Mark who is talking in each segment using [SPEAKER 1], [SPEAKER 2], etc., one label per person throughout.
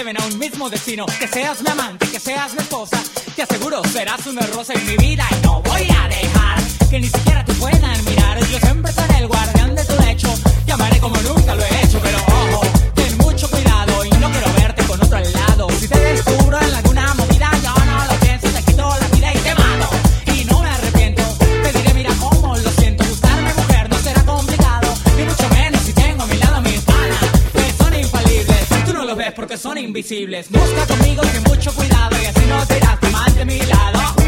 [SPEAKER 1] lleven a un
[SPEAKER 2] mismo destino. Que seas mi amante, que seas mi esposa. Te aseguro, serás una rosa en mi vida y no voy a dejar que ni siquiera te puedan mirar. Yo siempre seré el guardián de tu lecho. Te amaré como nunca lo he hecho, pero ojo. Busca conmigo que mucho cuidado y así no te irás mal de mi lado.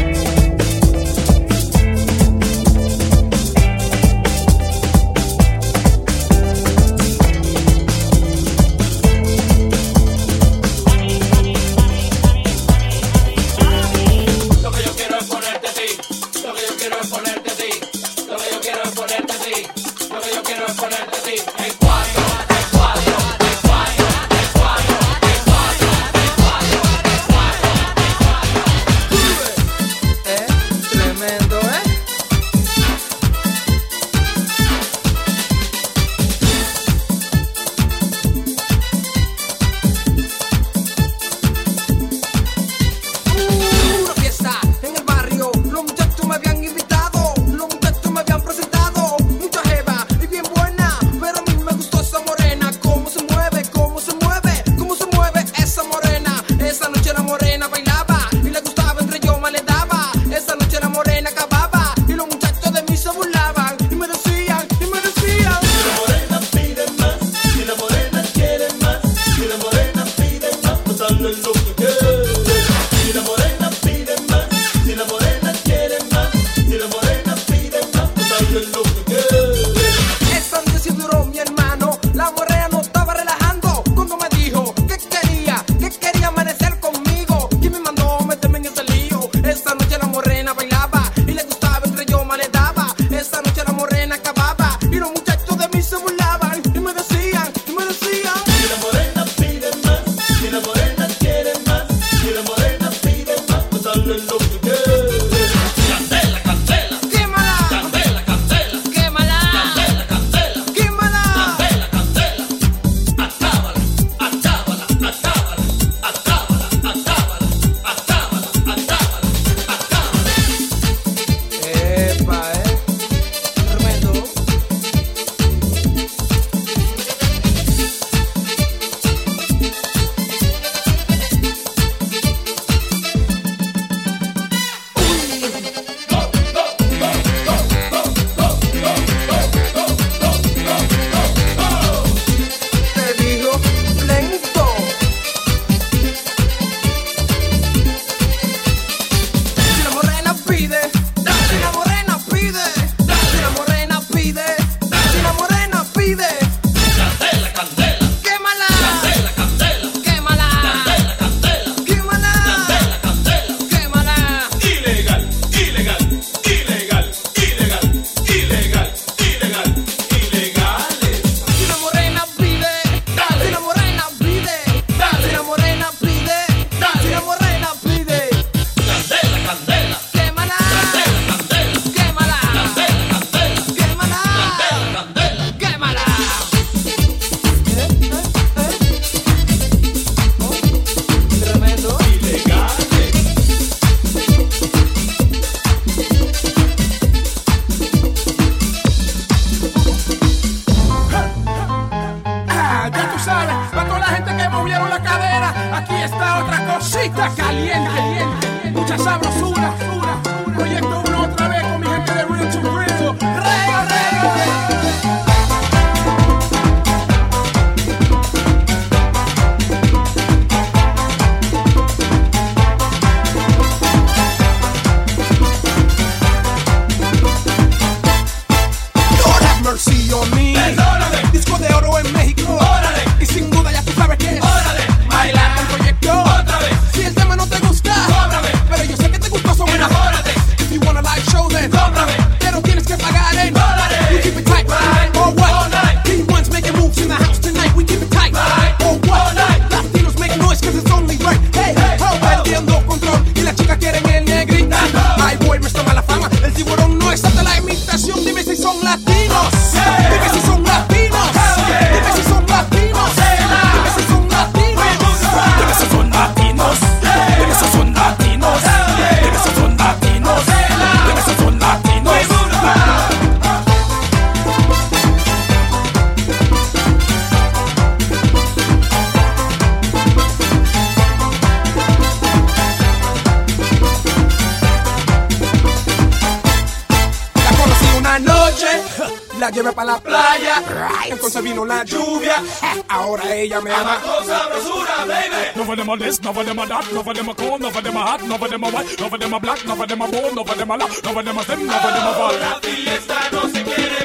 [SPEAKER 3] ella me ama.
[SPEAKER 4] Con sabrosura, baby.
[SPEAKER 5] No for them a this, no for them a that, no for them a cold, no for them a hot, no for them a white, no for them a black, no for them a bone, no for them a low, no for them a thin, no for them a fall.
[SPEAKER 4] La fiesta no se quiere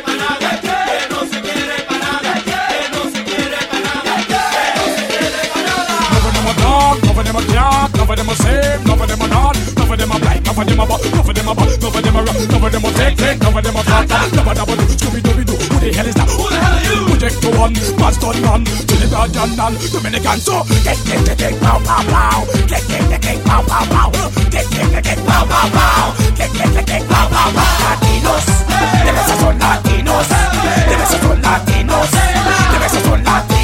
[SPEAKER 4] them a dog, no them a cat, no
[SPEAKER 5] them a same, no them a not, no them a black, no them a butt, no them a a rock, no them a take, take, them a fat, no them a do, Scooby-Doo next to one. Mustard man, Trinidad and non Dominican. So get in the cake, pow pow pow. Get in the cake, pow pow pow. Get in the cake, pow pow pow. Get in the cake, pow pow pow. Latinos, the best son Latinos, the best son Latinos, the best son Latinos.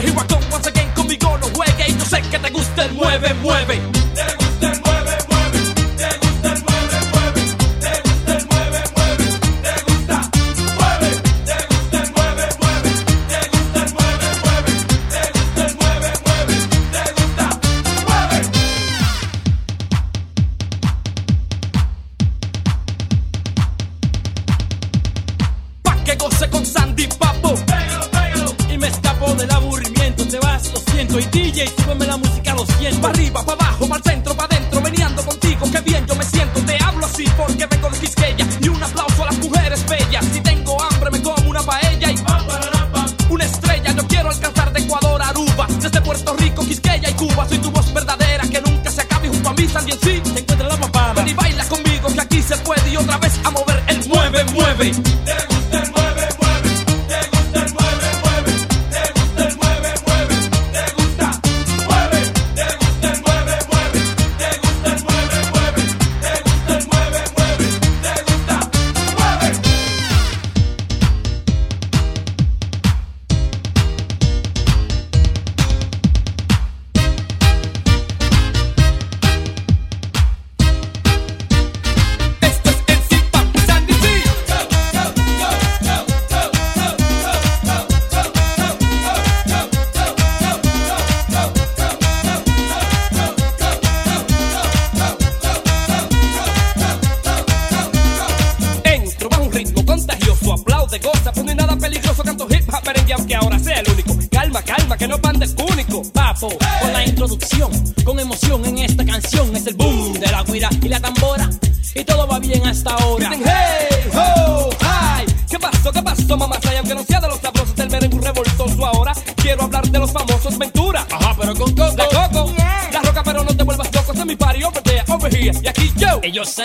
[SPEAKER 6] Here I go once again, conmigo no juegue.
[SPEAKER 4] y Yo sé que te gusta el
[SPEAKER 3] mueve, mueve.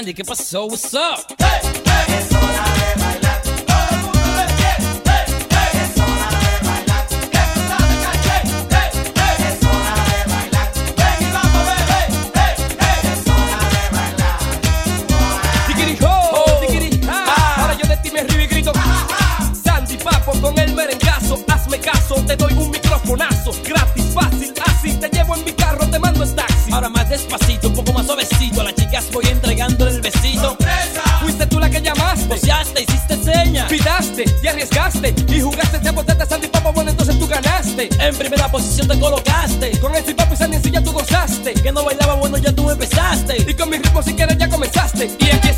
[SPEAKER 3] Grande que
[SPEAKER 7] passou what's up? posición te colocaste.
[SPEAKER 3] Con esto y papi si ya tú gozaste.
[SPEAKER 7] Que no bailaba bueno, ya tú empezaste.
[SPEAKER 3] Y con mi ritmo si quieres ya comenzaste. Y aquí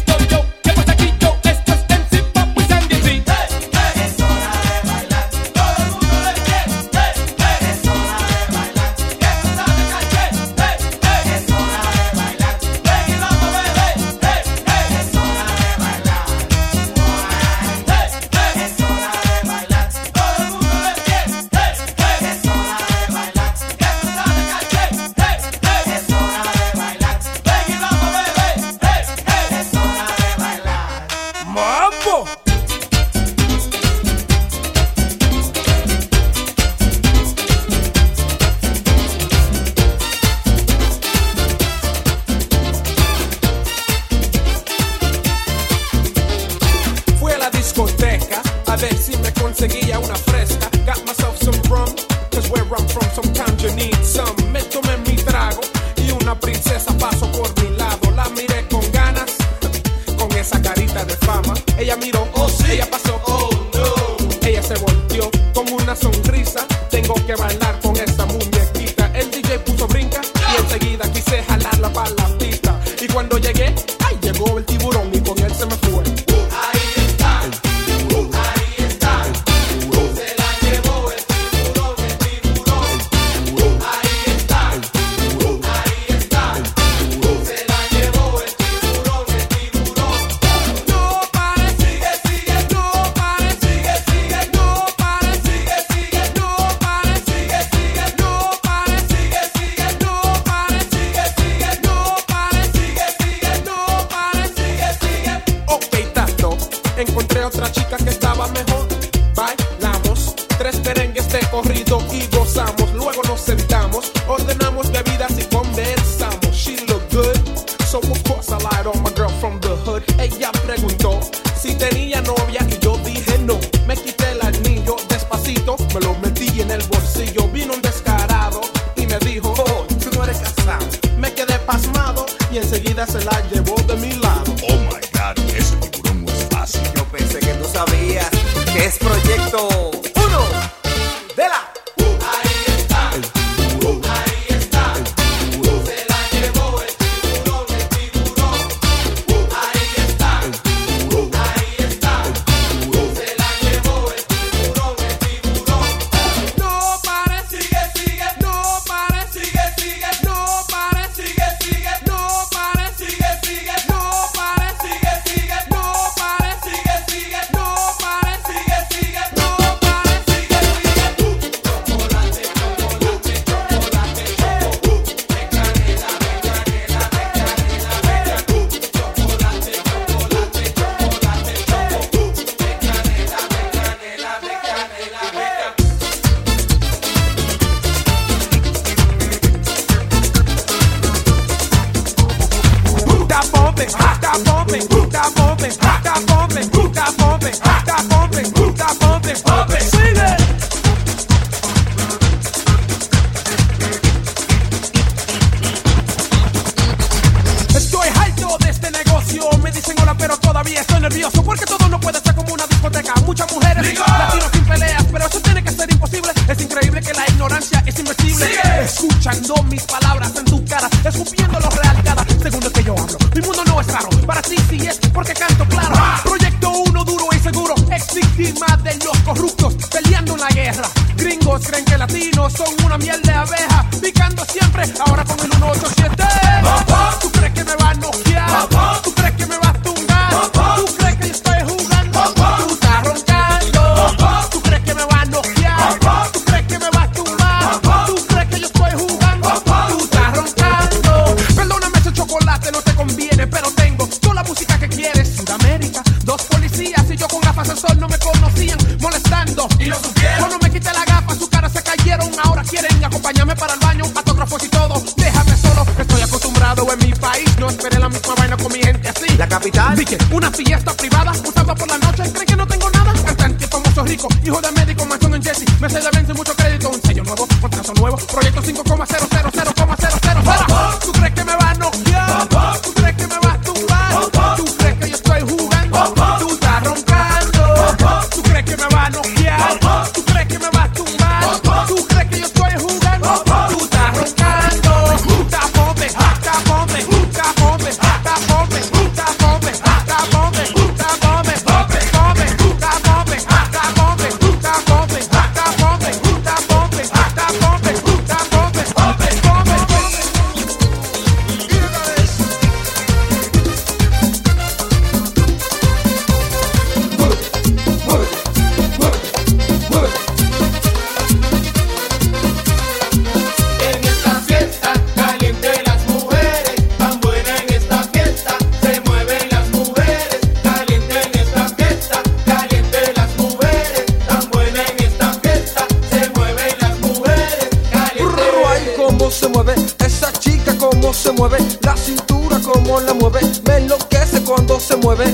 [SPEAKER 3] se
[SPEAKER 2] mueve, esa chica cómo se mueve, la cintura cómo la mueve, me enloquece cuando se mueve.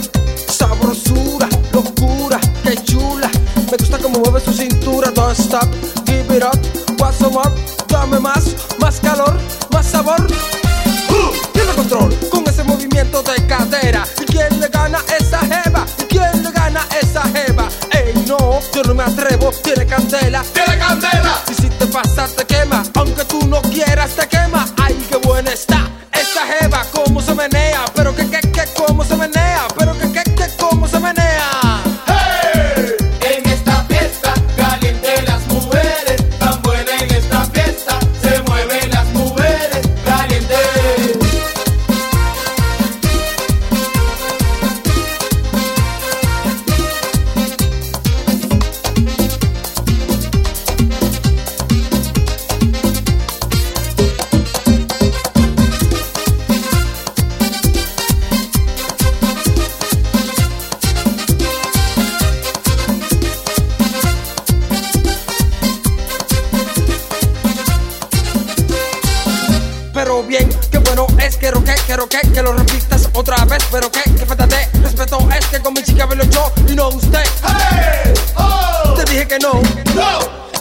[SPEAKER 2] no.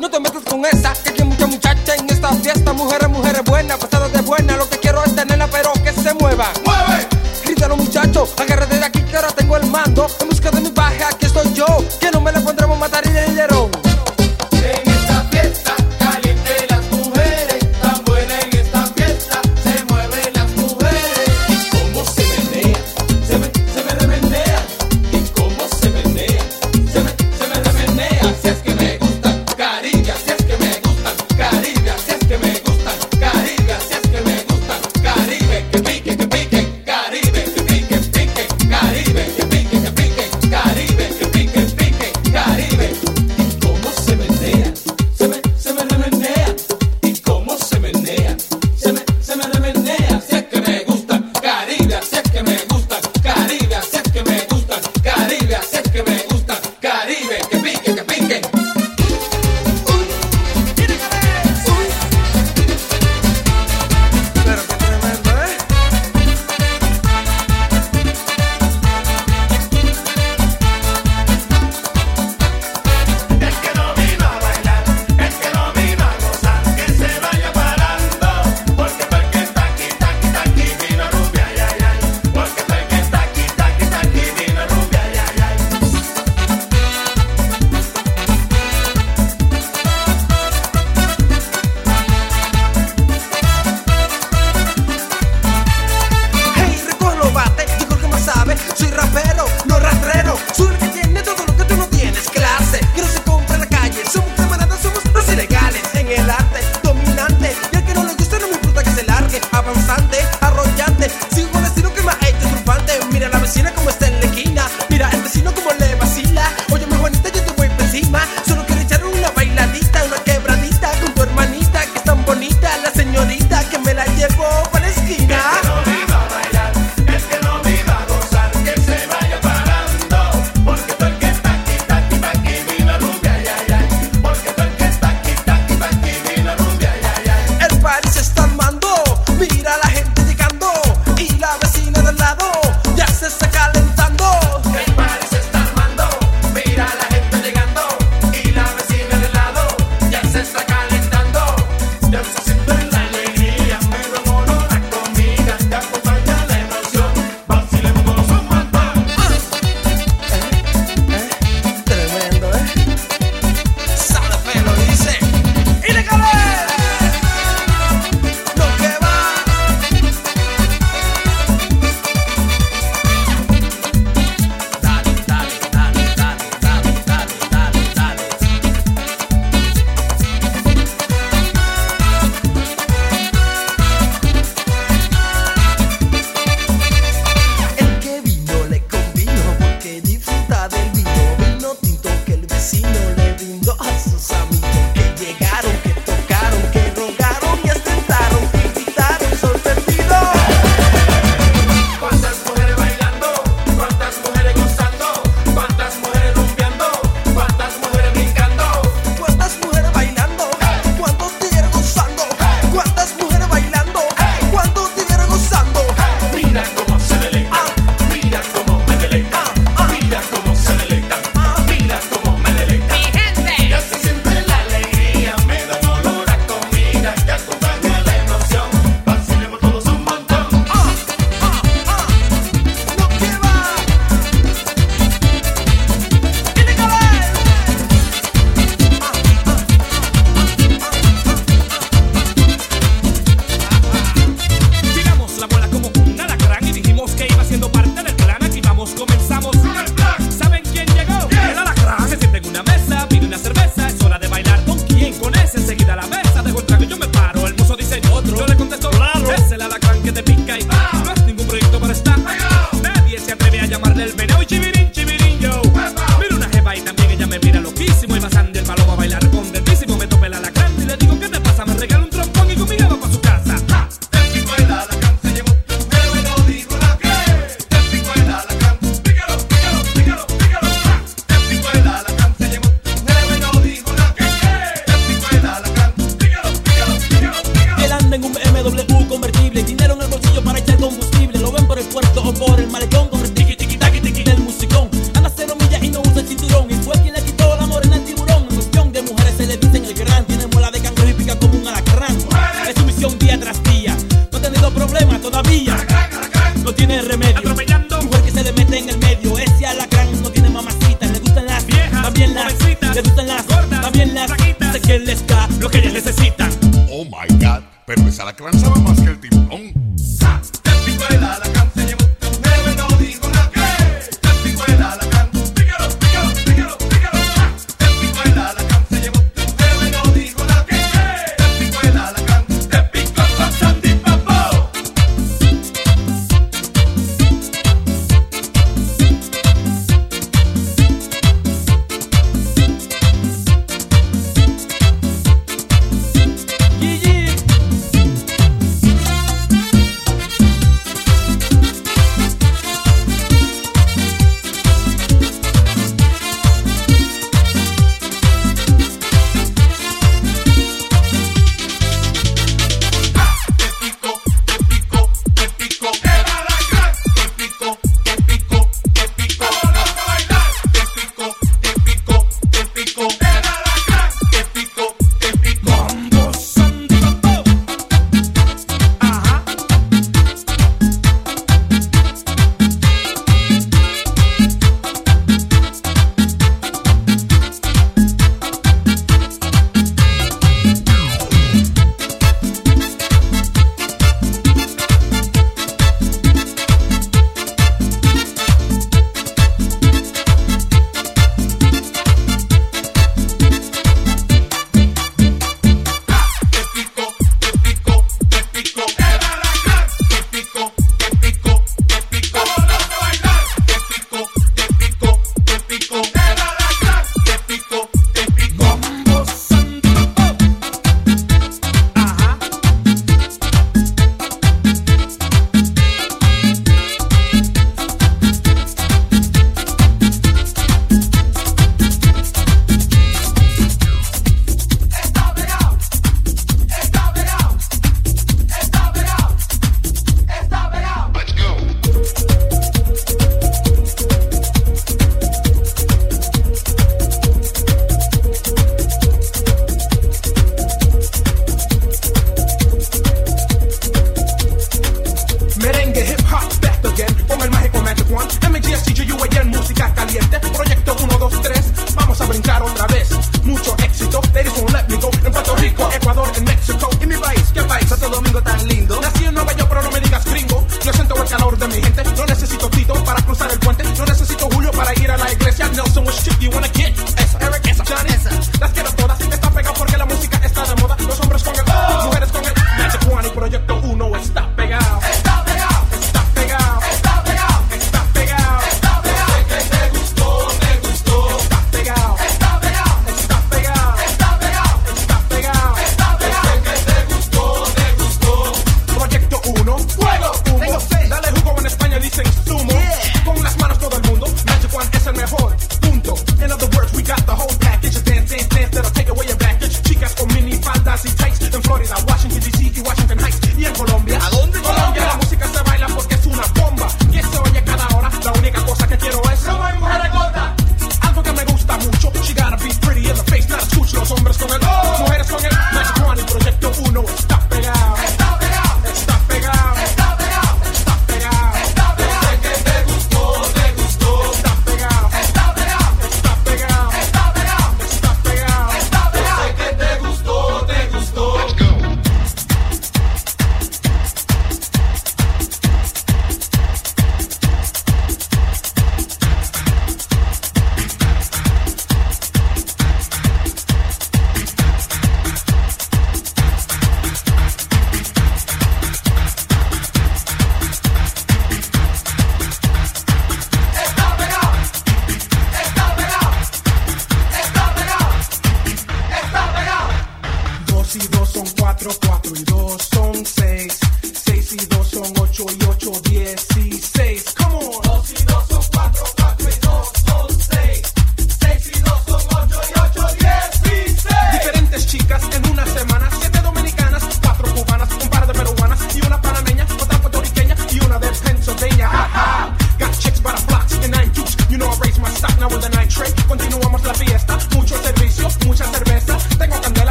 [SPEAKER 2] No. Te metas con esa, que aquí hay mucha muchacha en esta fiesta. Mujeres, mujeres buenas, pasadas de buena. Lo que quiero es tenerla, pero que se mueva. ¡Mueve! Grítalo, muchachos, agárrate de aquí que ahora tengo el mando.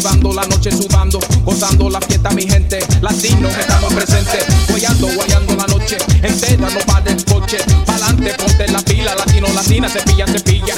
[SPEAKER 6] sudando, la noche sudando, gozando la fiesta, mi gente. Latinos estamos presentes, guayando, guayando la noche entera, no para el coche. Pa'lante, ponte la pila, latino, latina, cepilla, cepilla.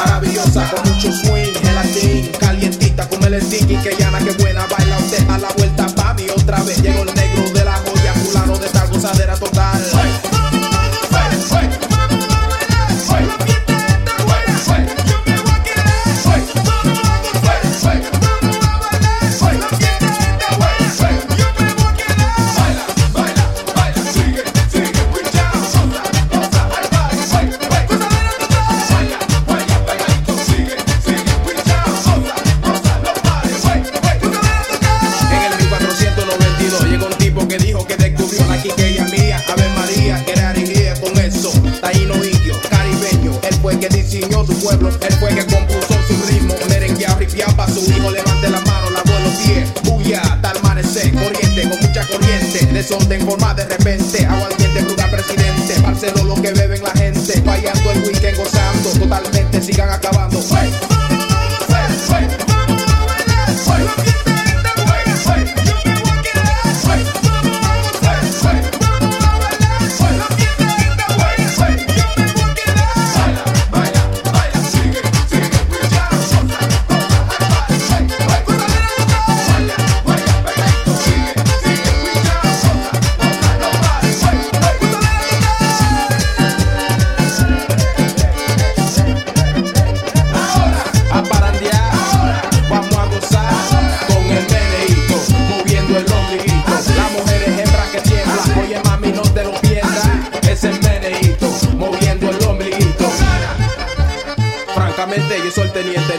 [SPEAKER 6] maravillosa con mucho swing, gelatín, calientita con el sticky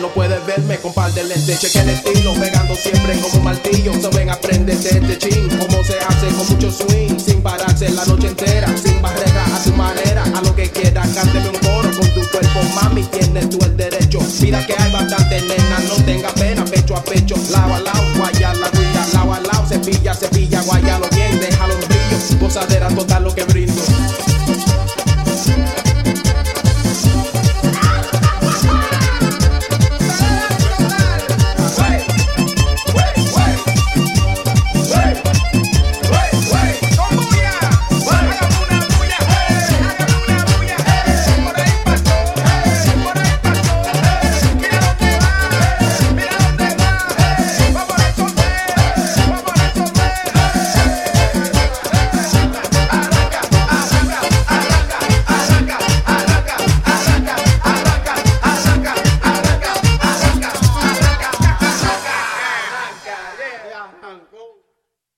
[SPEAKER 6] no puedes verme con par de lentes. Cheque el estilo, pegando siempre como un martillo. So ven, aprende de este ching. Cómo se hace con mucho swing. Sin pararse la noche entera, sin barrera, a tu manera. A lo que quieras, cánteme un coro con tu cuerpo, mami. Tienes tú el derecho. Mira que hay bastante nena, no tengas pena. Pecho a pecho, lava al lado, guaya la cuida, lava al lado. Cepilla, cepilla, guayalo bien, déjalo en brillo. Gozadera total lo que brindo.